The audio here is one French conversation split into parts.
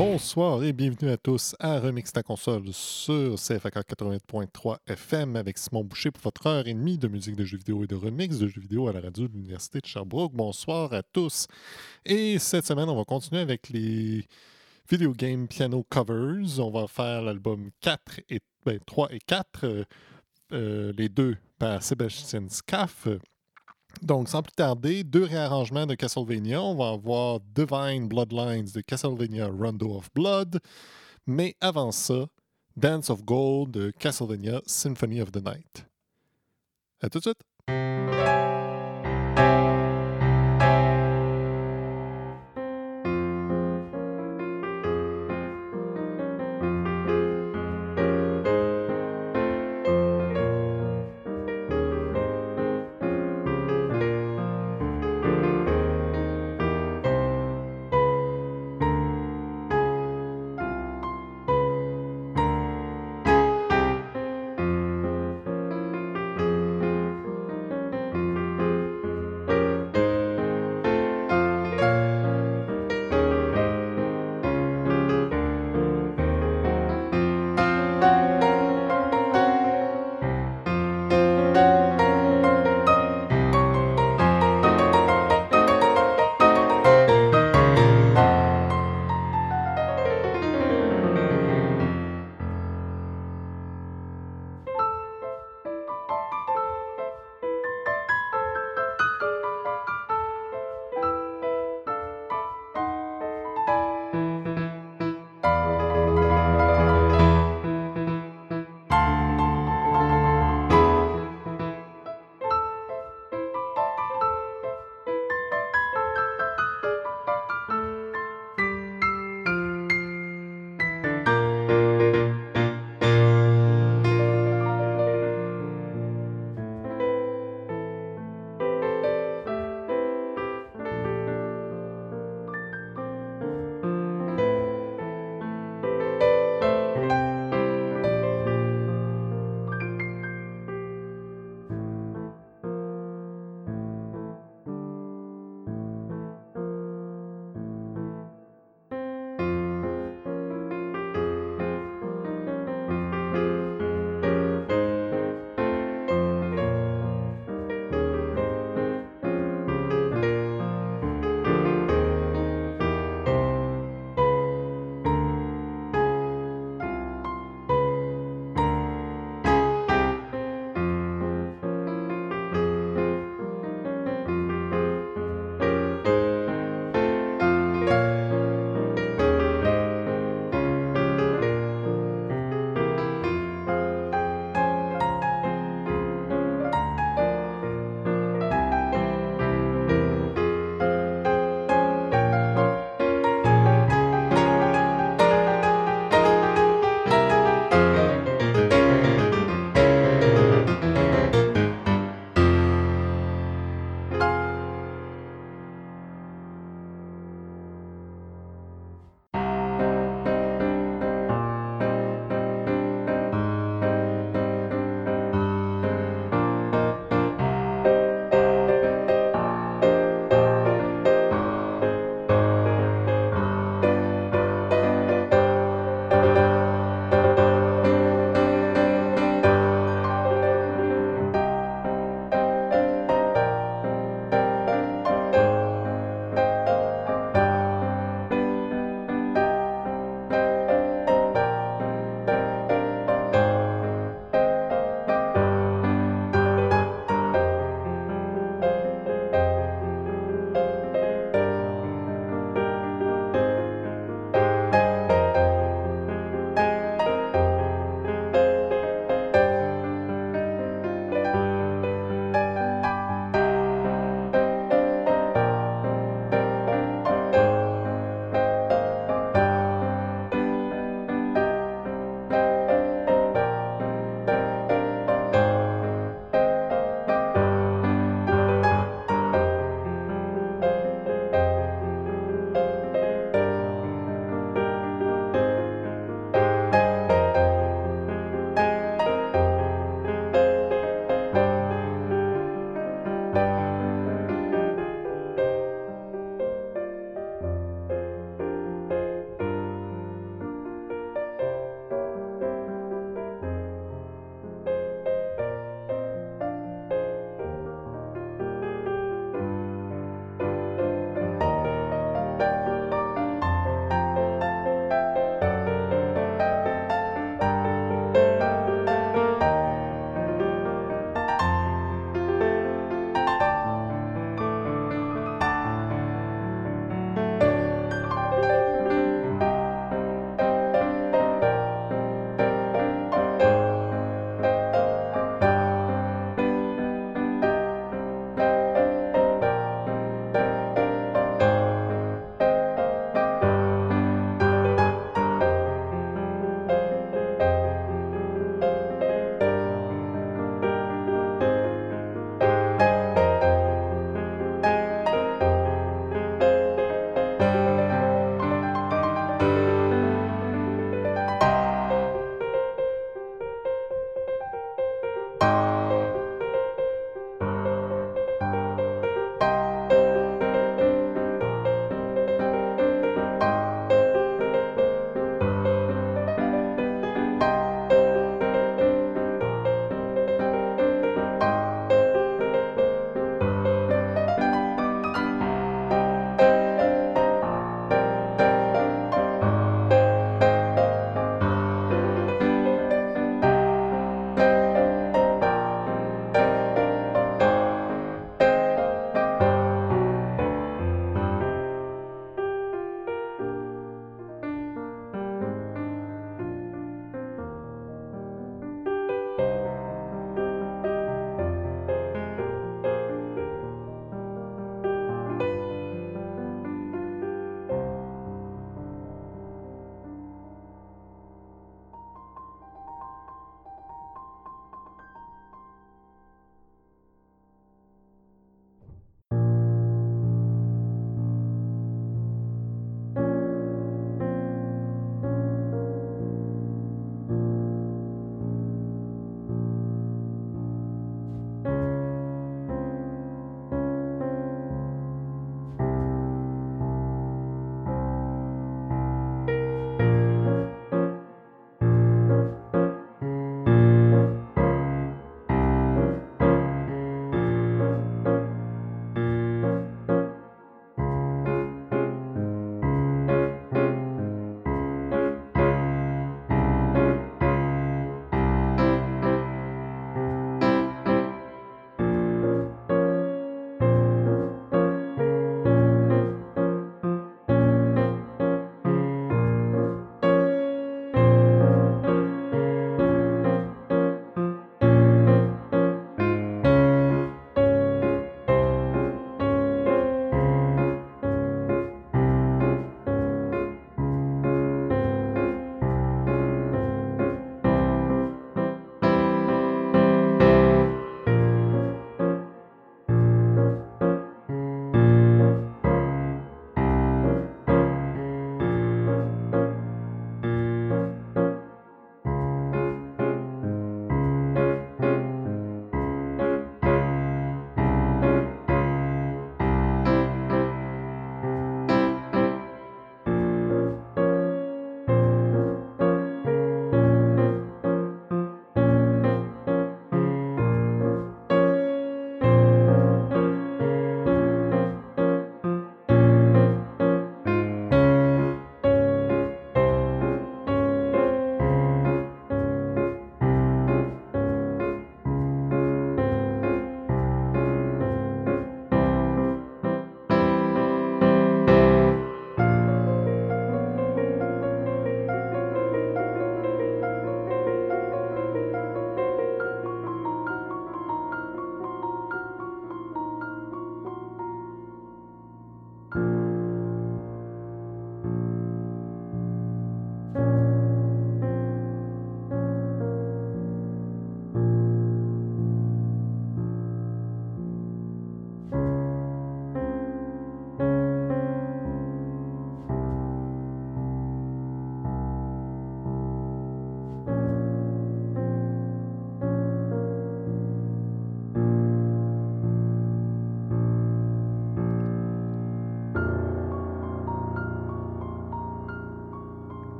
Bonsoir et bienvenue à tous à Remix ta console sur CFAK 88.3 FM avec Simon Boucher pour votre heure et demie de musique de jeux vidéo et de remix de jeux vidéo à la radio de l'Université de Sherbrooke. Bonsoir à tous. Et cette semaine, on va continuer avec les Video Game Piano Covers. On va faire l'album 4 et, ben, 3 et 4, euh, euh, les deux par Sébastien Scaff. Donc, sans plus tarder, deux réarrangements de Castlevania. On va avoir Divine Bloodlines de Castlevania Rondo of Blood. Mais avant ça, Dance of Gold de Castlevania Symphony of the Night. À tout de suite!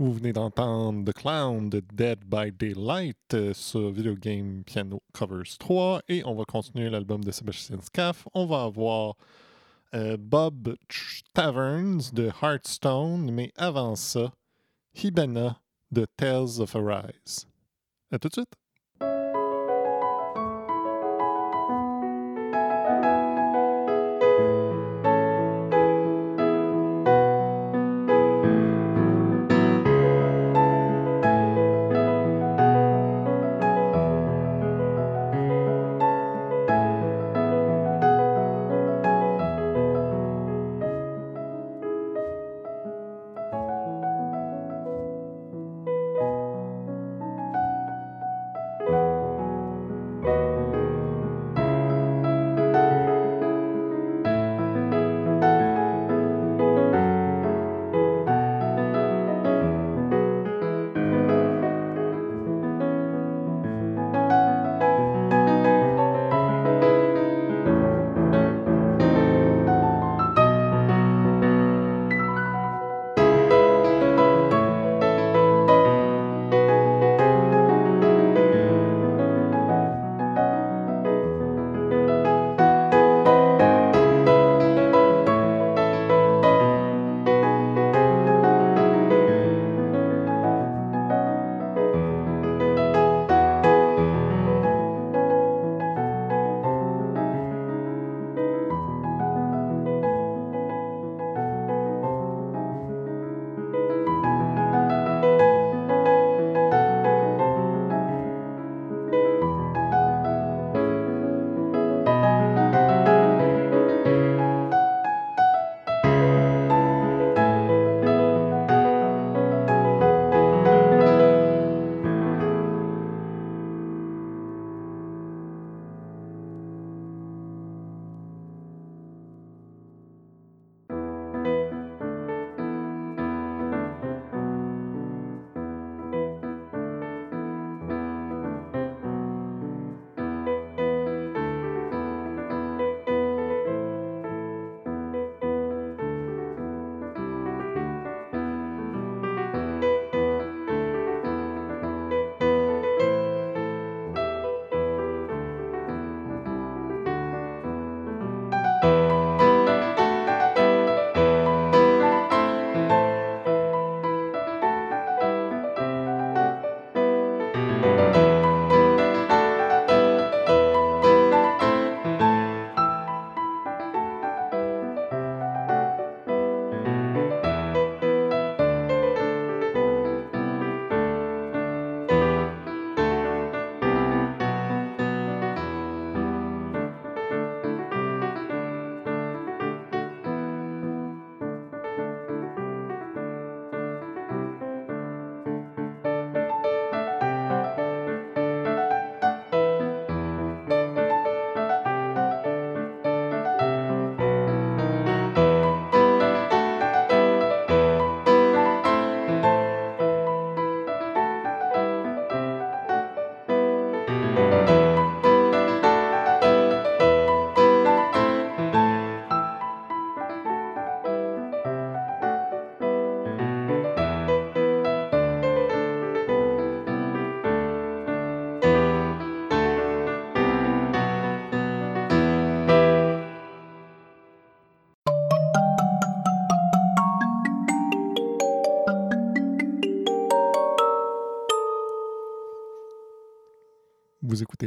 Vous venez d'entendre The Clown de Dead by Daylight euh, sur Video Game Piano Covers 3 et on va continuer l'album de Sebastian Scaff. On va avoir euh, Bob Taverns de Hearthstone, mais avant ça, Hibana de Tales of Arise. À tout de suite!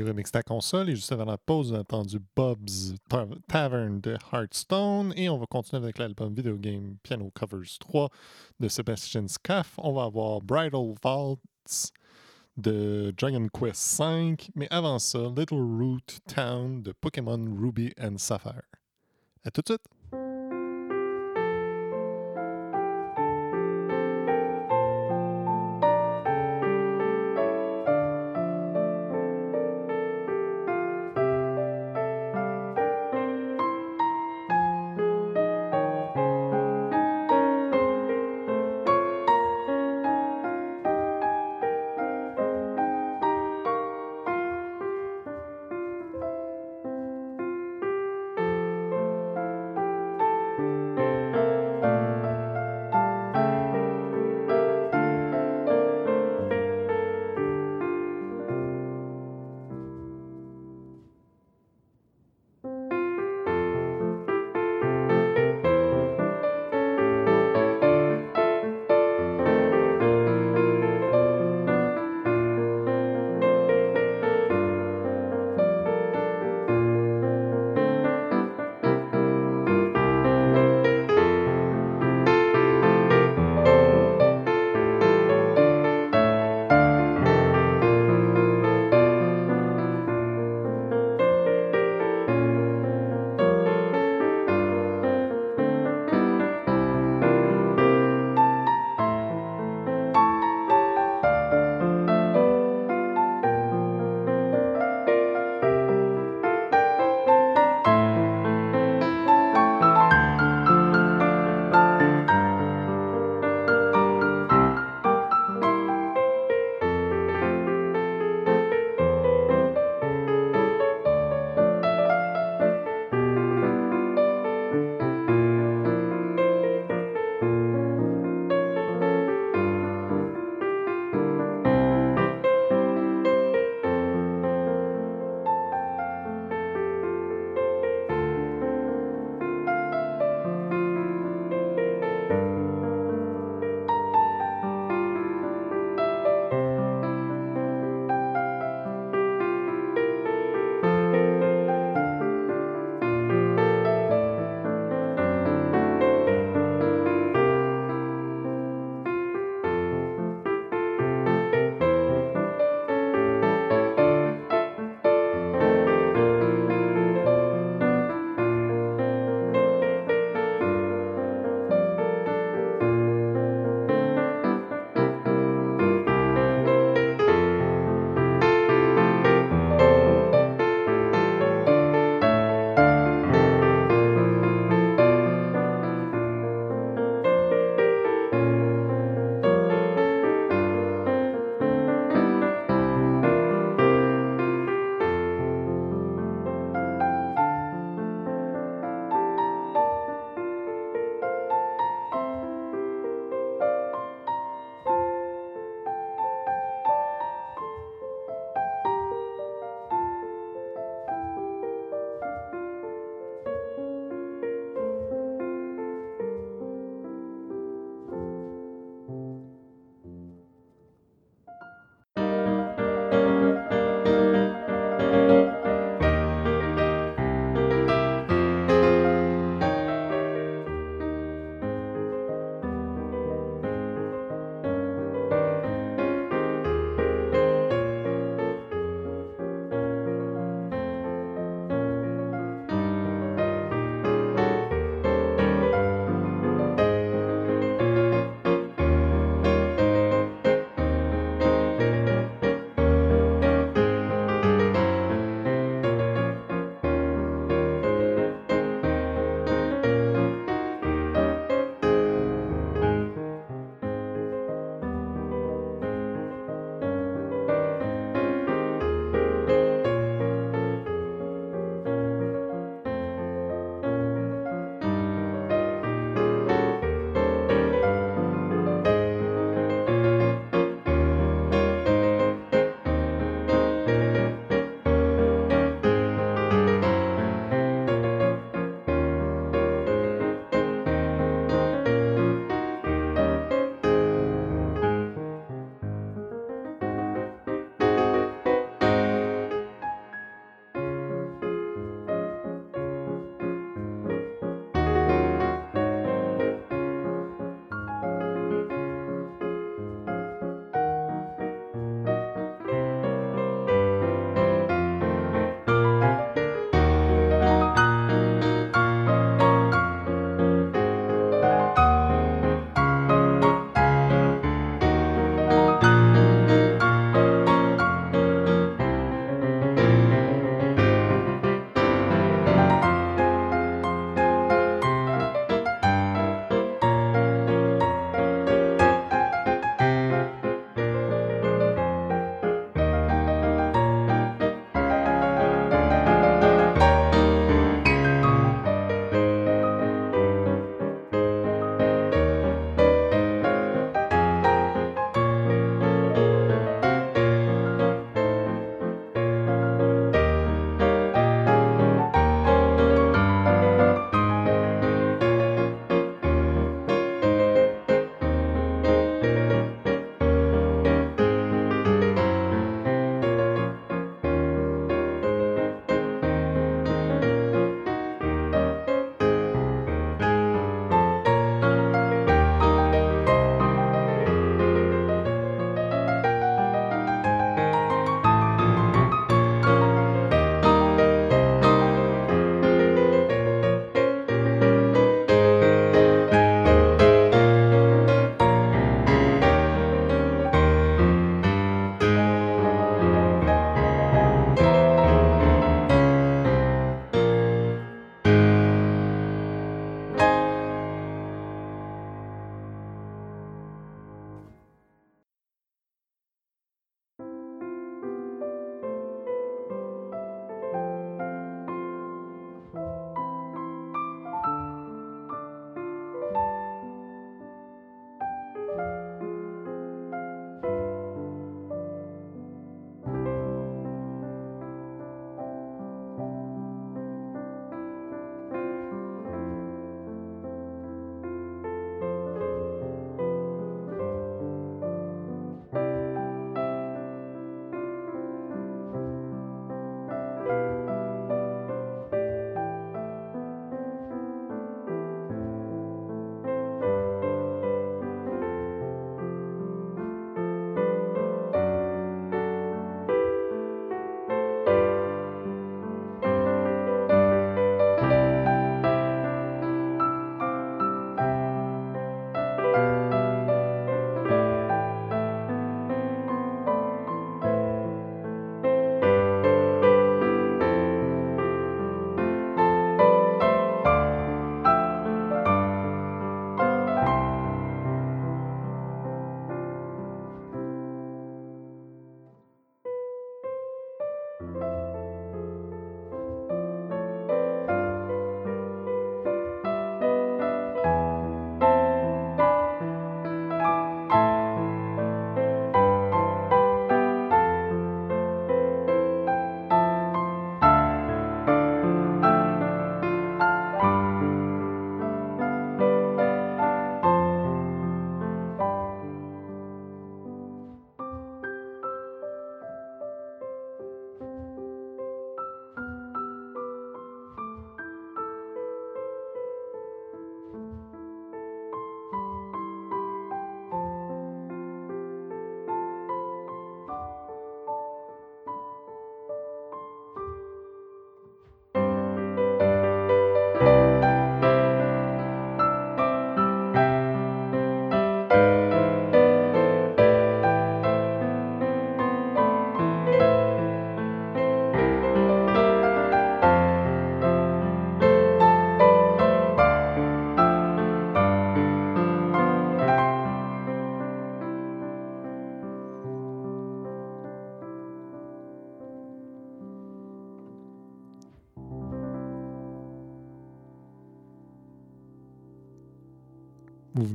Vous écoutez Remix ta console et juste avant la pause, on a entendu Bob's Tavern de Hearthstone et on va continuer avec l'album Video Game Piano Covers 3 de Sebastian Scaff. On va avoir Bridal Vaults de Dragon Quest V, mais avant ça, Little Root Town de Pokémon Ruby and Sapphire. À tout de suite!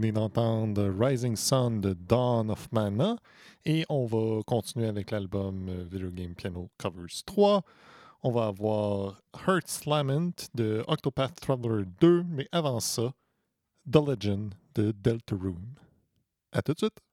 Venez d'entendre Rising Sun de Dawn of Mana. Et on va continuer avec l'album euh, Video Game Piano Covers 3. On va avoir Heart's Lament de Octopath Traveler 2. Mais avant ça, The Legend de Deltarune. À tout de suite!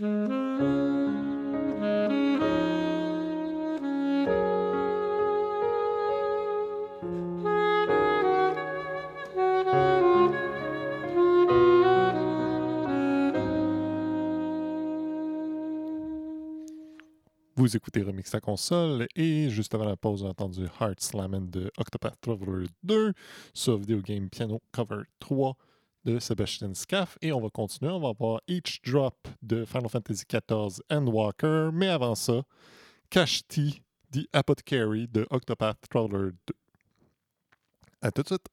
Vous écoutez Remix à console et juste avant la pause, on a entendu Heart Slammin' de Octopath Traveler 2 sur Video Game Piano Cover 3 de Sebastian Scaff. Et on va continuer. On va avoir Each Drop de Final Fantasy XIV Endwalker. Mais avant ça, Kashti, The Apothecary de Octopath Traveler 2. À tout de suite.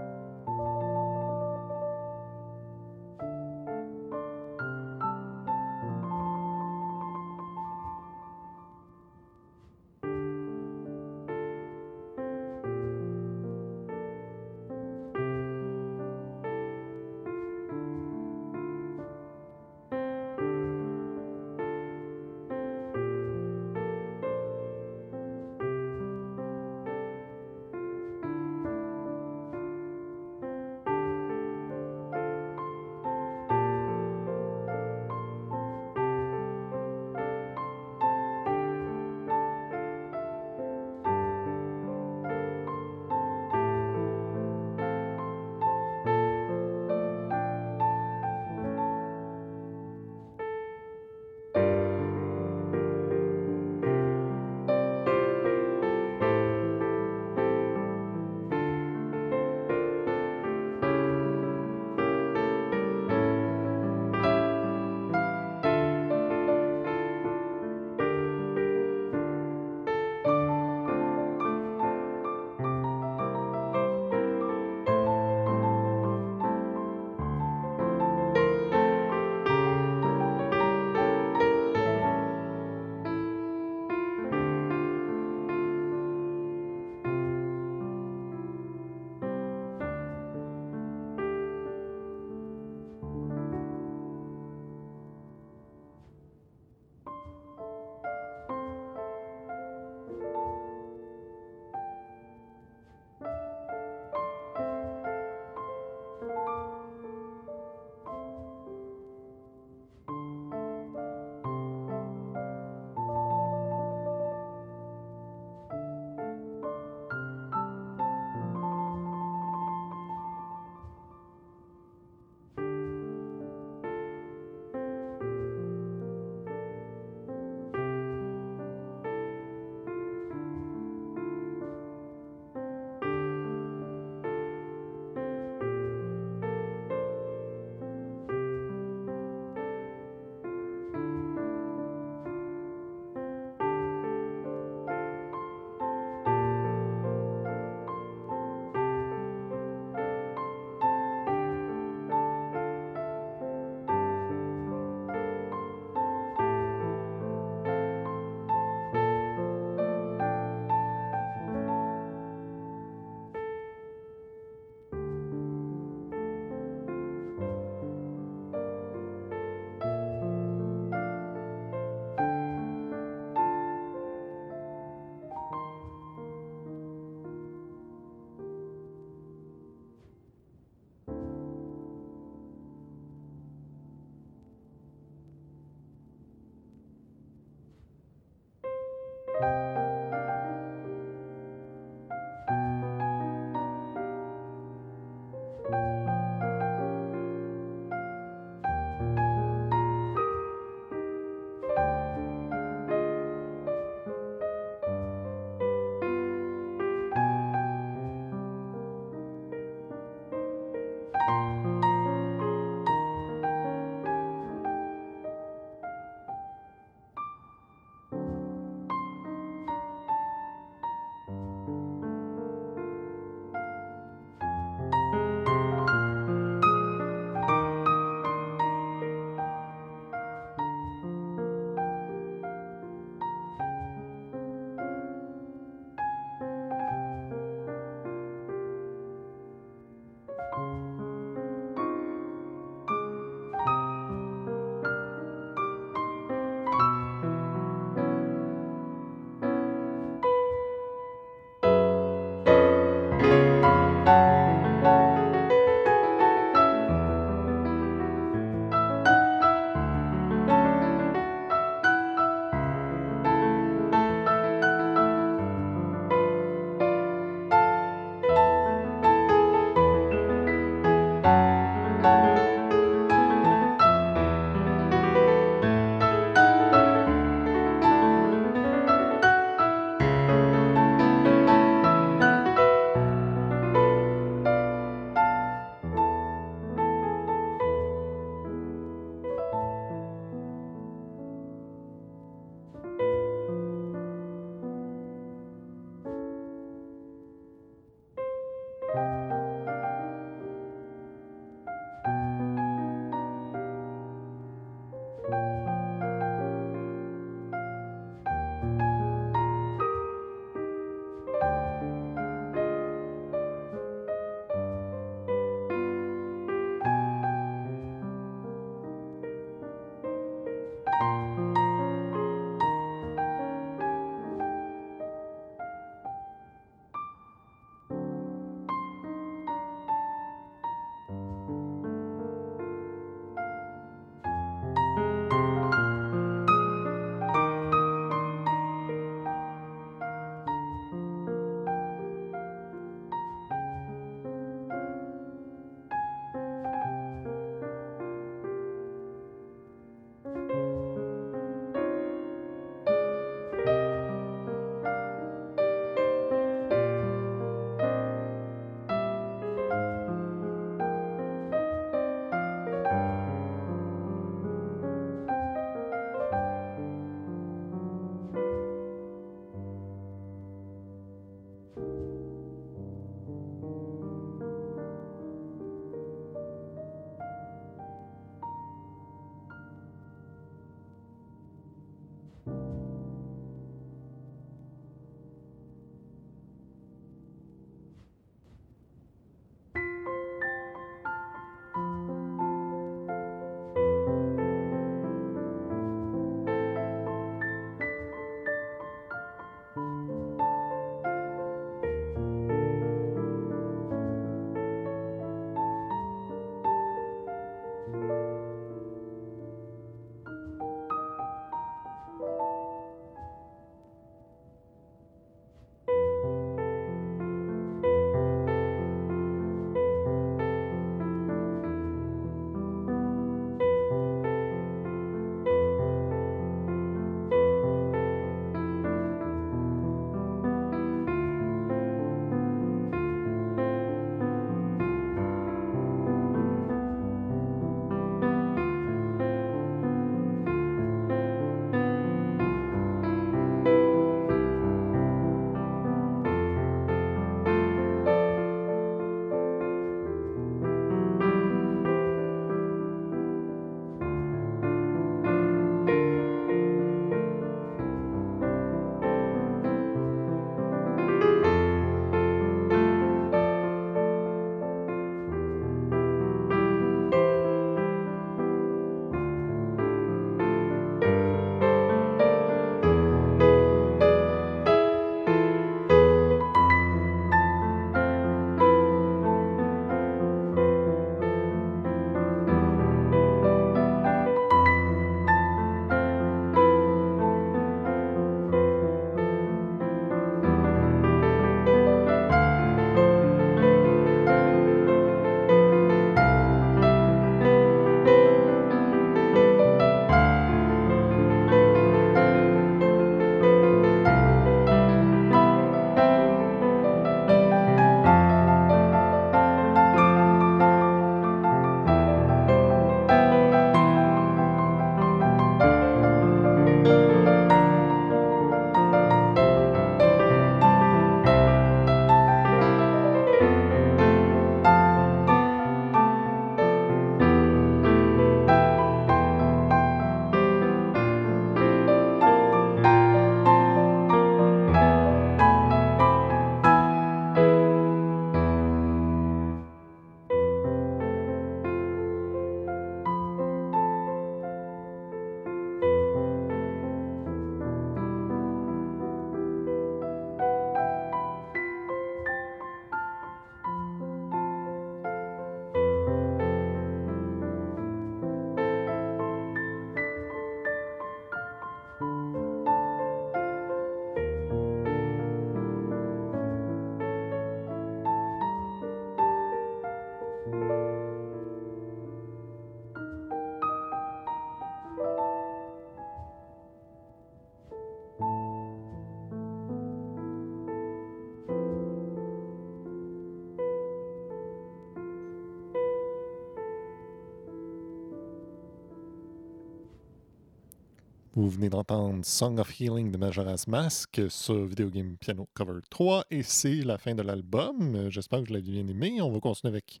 Venez d'entendre Song of Healing de Majora's Mask sur Video Game Piano Cover 3 et c'est la fin de l'album. Euh, J'espère que vous l'avez bien aimé. On va continuer avec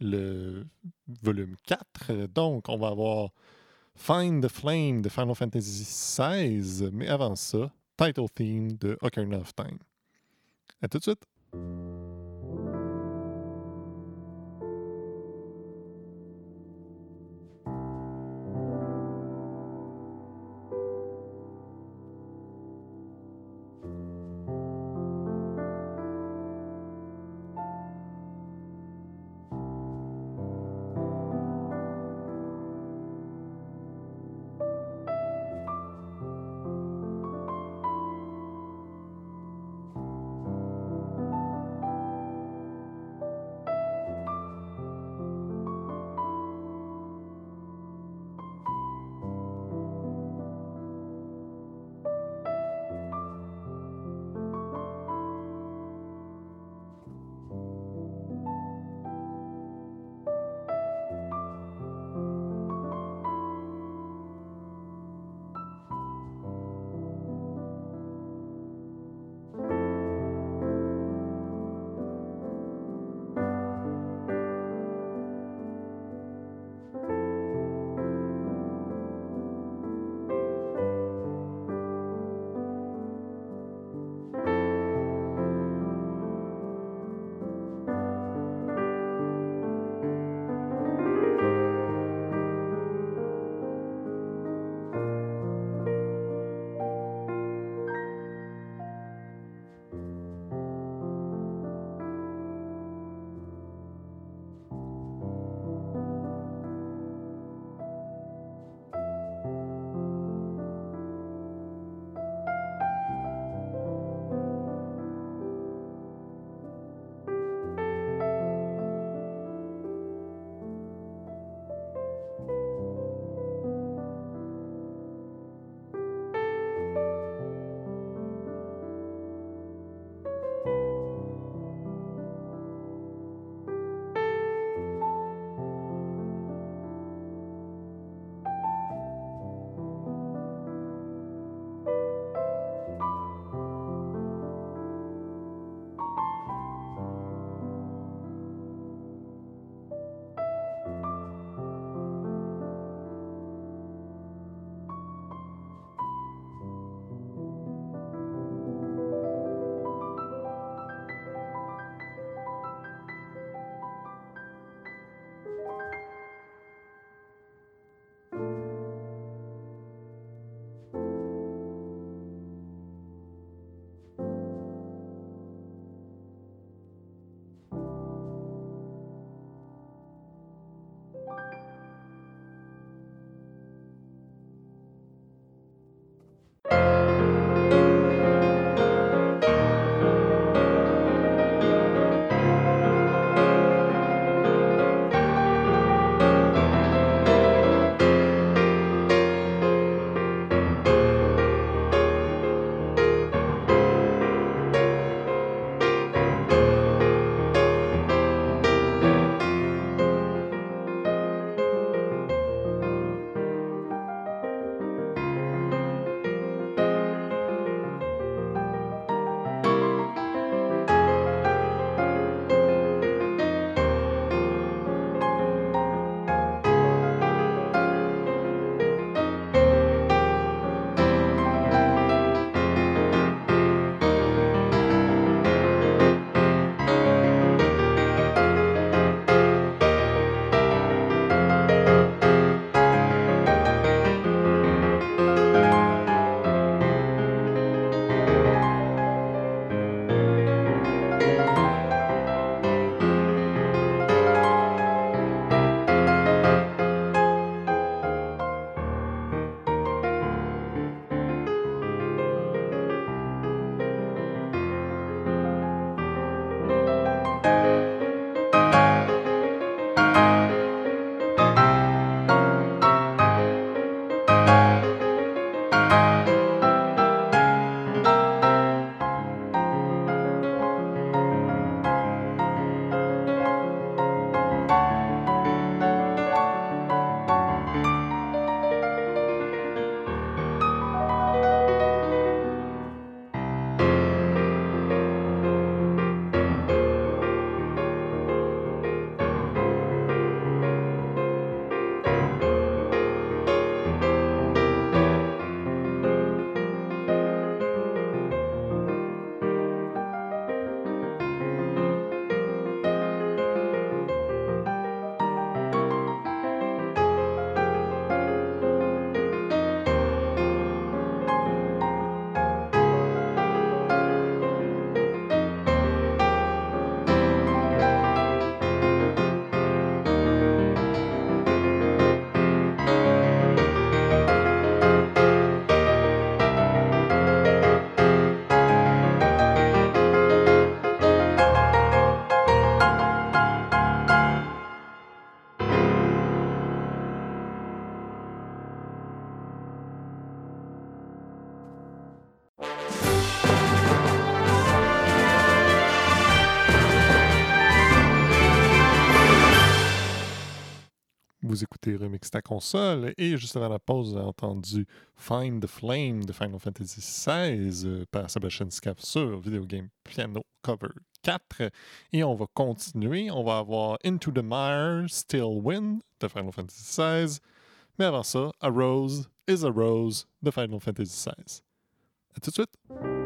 le volume 4. Donc, on va avoir Find the Flame de Final Fantasy XVI, mais avant ça, Title Theme de Ocarina of Time. À tout de suite! Vous écoutez Remix ta console et juste avant la pause, vous avez entendu Find the Flame de Final Fantasy XVI euh, par Sebastian Scaff sur Video Game Piano Cover 4. Et on va continuer. On va avoir Into the Mire, Still Wind de Final Fantasy XVI. Mais avant ça, A Rose is a Rose de Final Fantasy XVI. À tout de suite!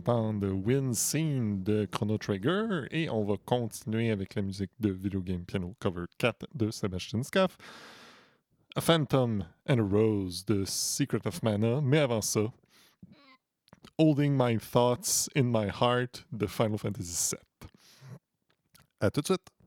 D'entendre Win Scene de Chrono Trigger et on va continuer avec la musique de Video Game Piano Cover 4 de Sebastian Scaff. A Phantom and a Rose de Secret of Mana, mais avant ça, Holding My Thoughts in My Heart de Final Fantasy VII. À tout de suite!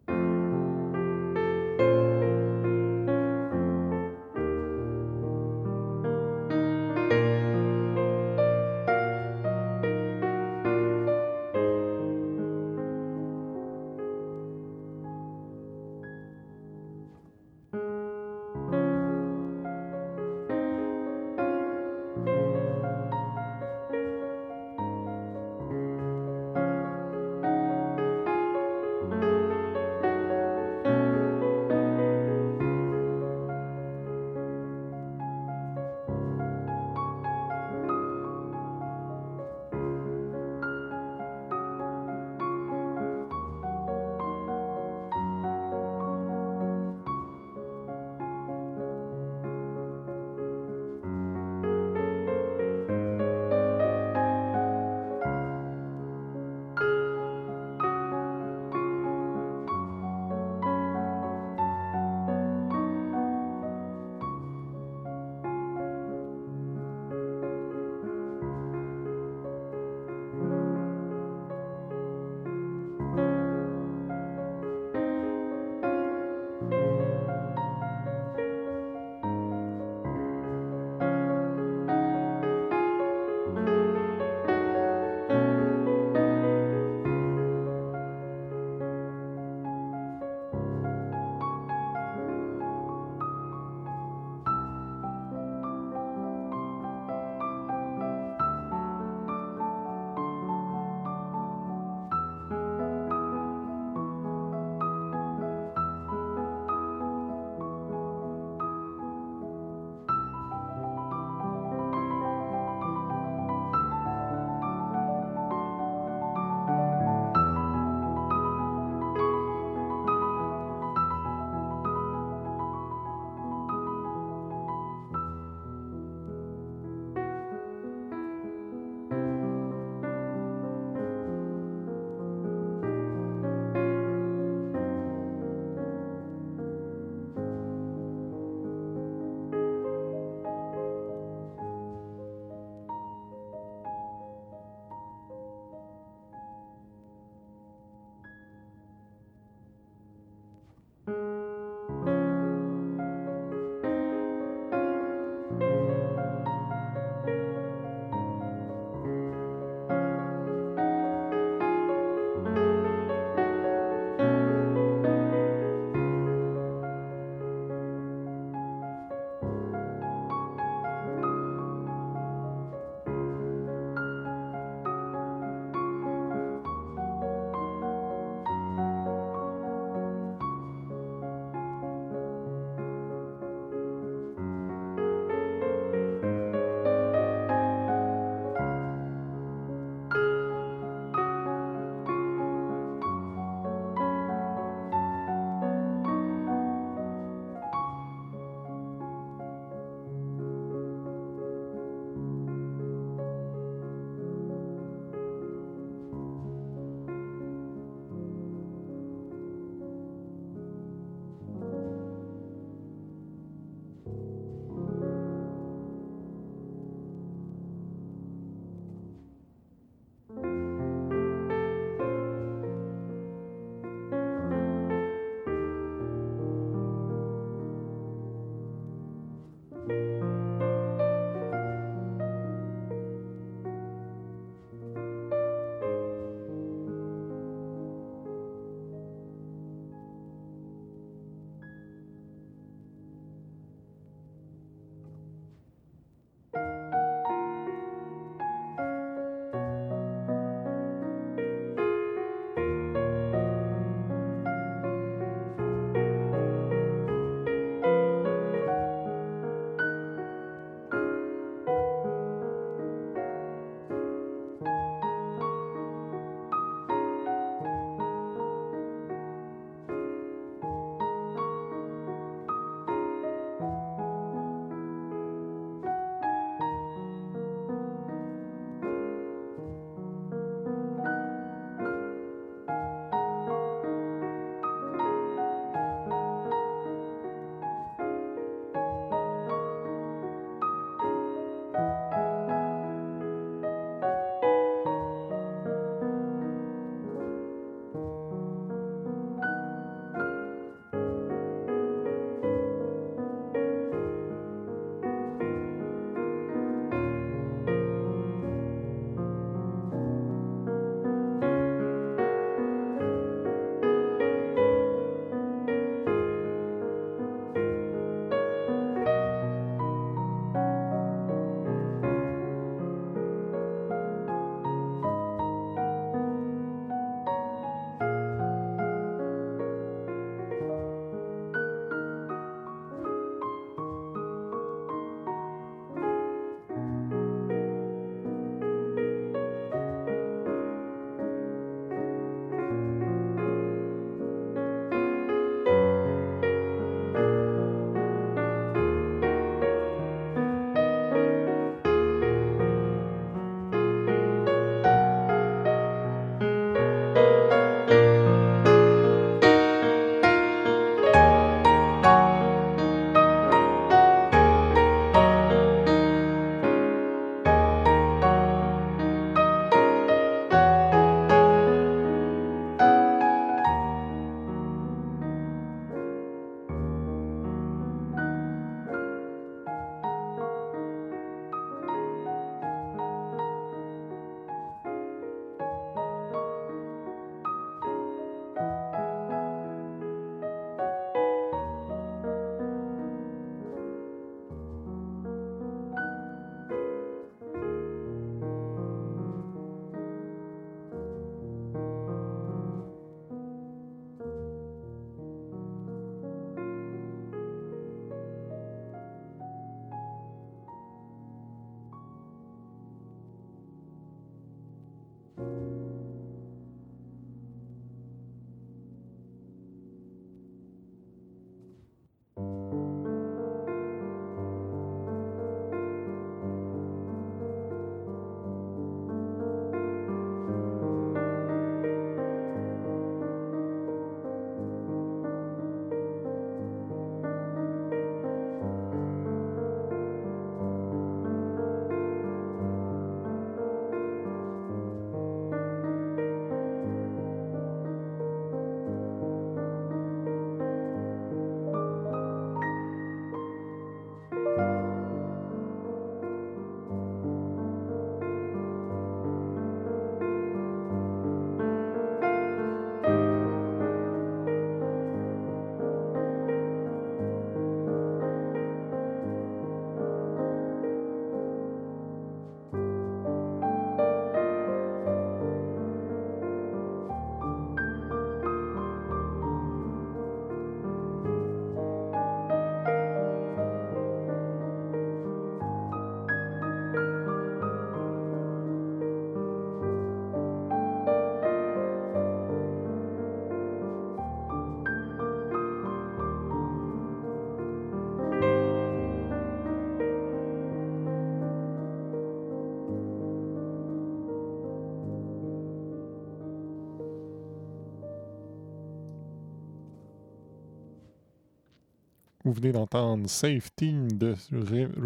Vous venez d'entendre Safe Team de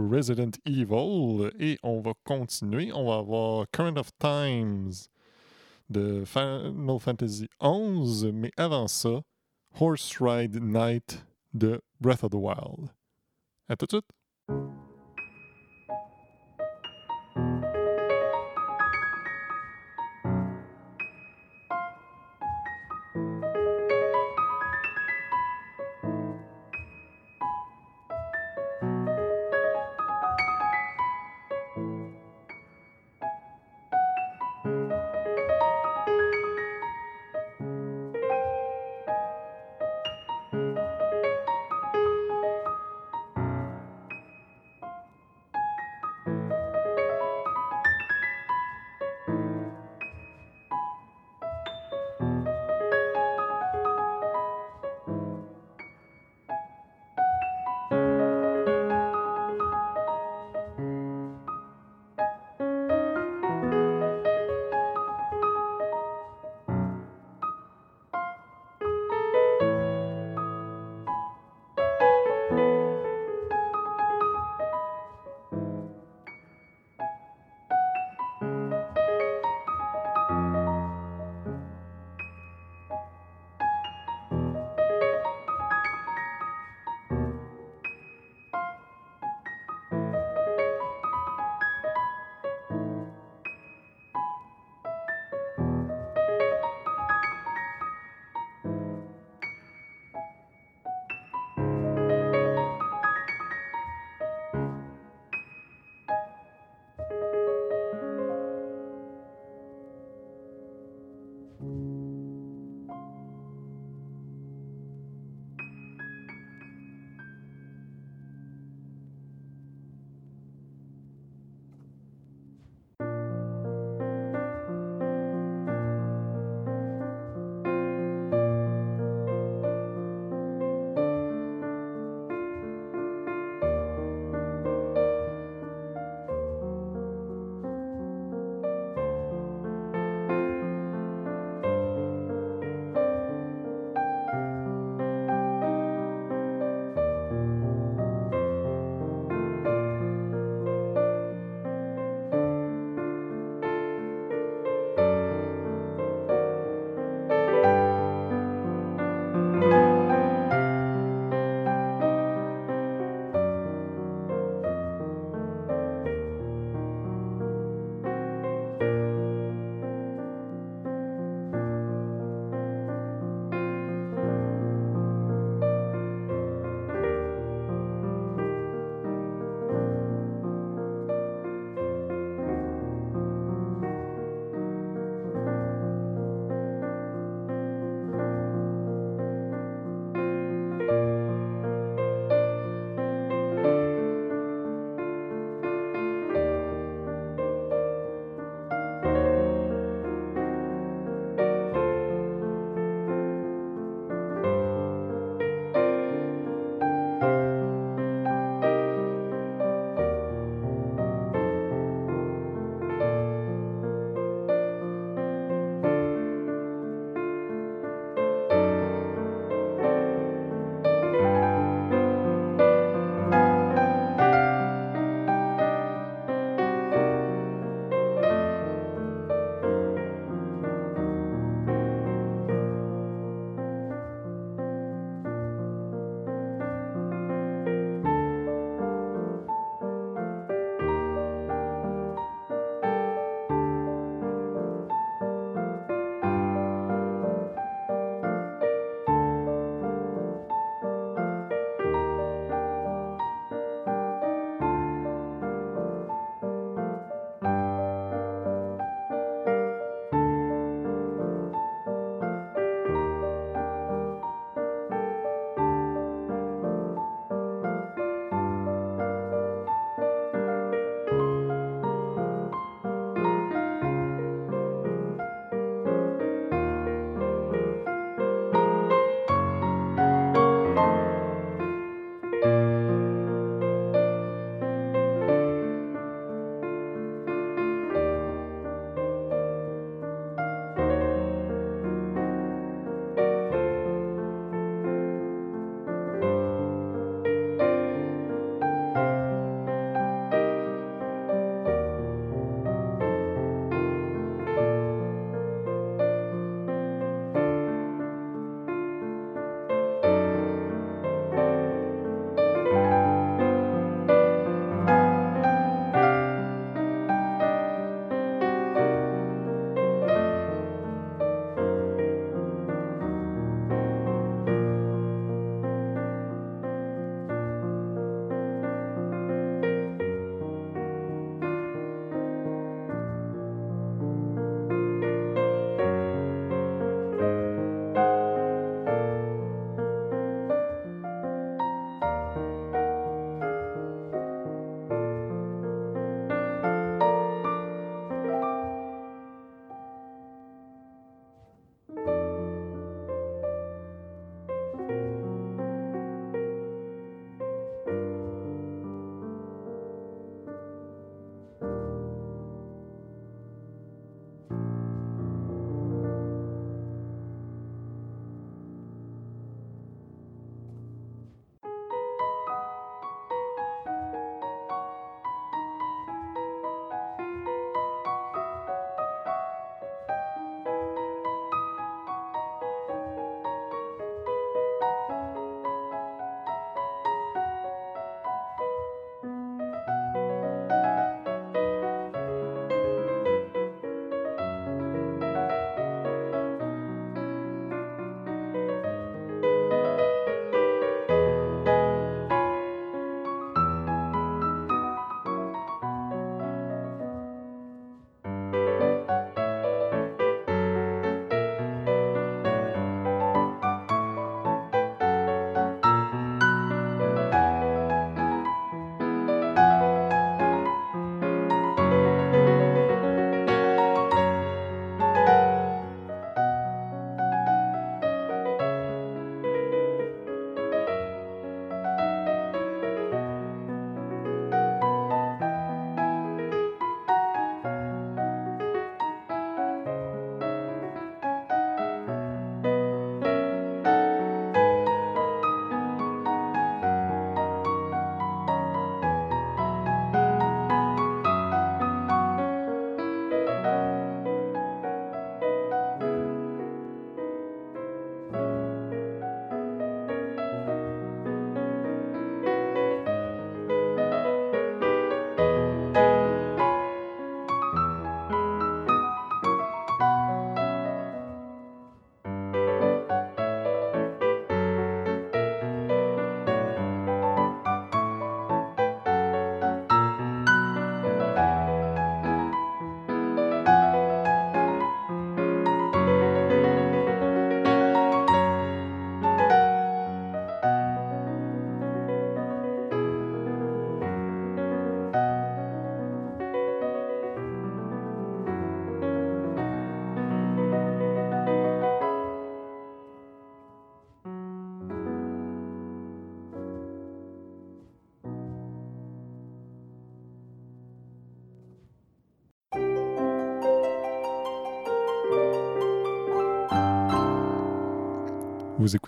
Resident Evil et on va continuer. On va avoir Current of Times de Final Fantasy XI, mais avant ça, Horse Ride Night de Breath of the Wild. À tout de suite!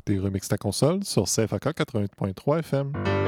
Vous écoutez Remix ta console sur CFAK 88.3 FM.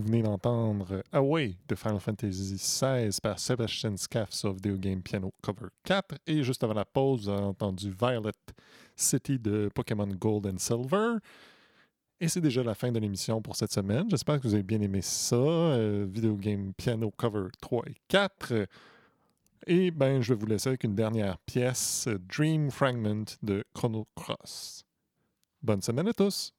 Vous venez d'entendre Away de Final Fantasy XVI par Sebastian Scaffs of Video Game Piano Cover 4. Et juste avant la pause, vous avez entendu Violet City de Pokémon Gold and Silver. Et c'est déjà la fin de l'émission pour cette semaine. J'espère que vous avez bien aimé ça. Euh, Video Game Piano Cover 3 et 4. Et ben, je vais vous laisser avec une dernière pièce, Dream Fragment de Chrono Cross. Bonne semaine à tous!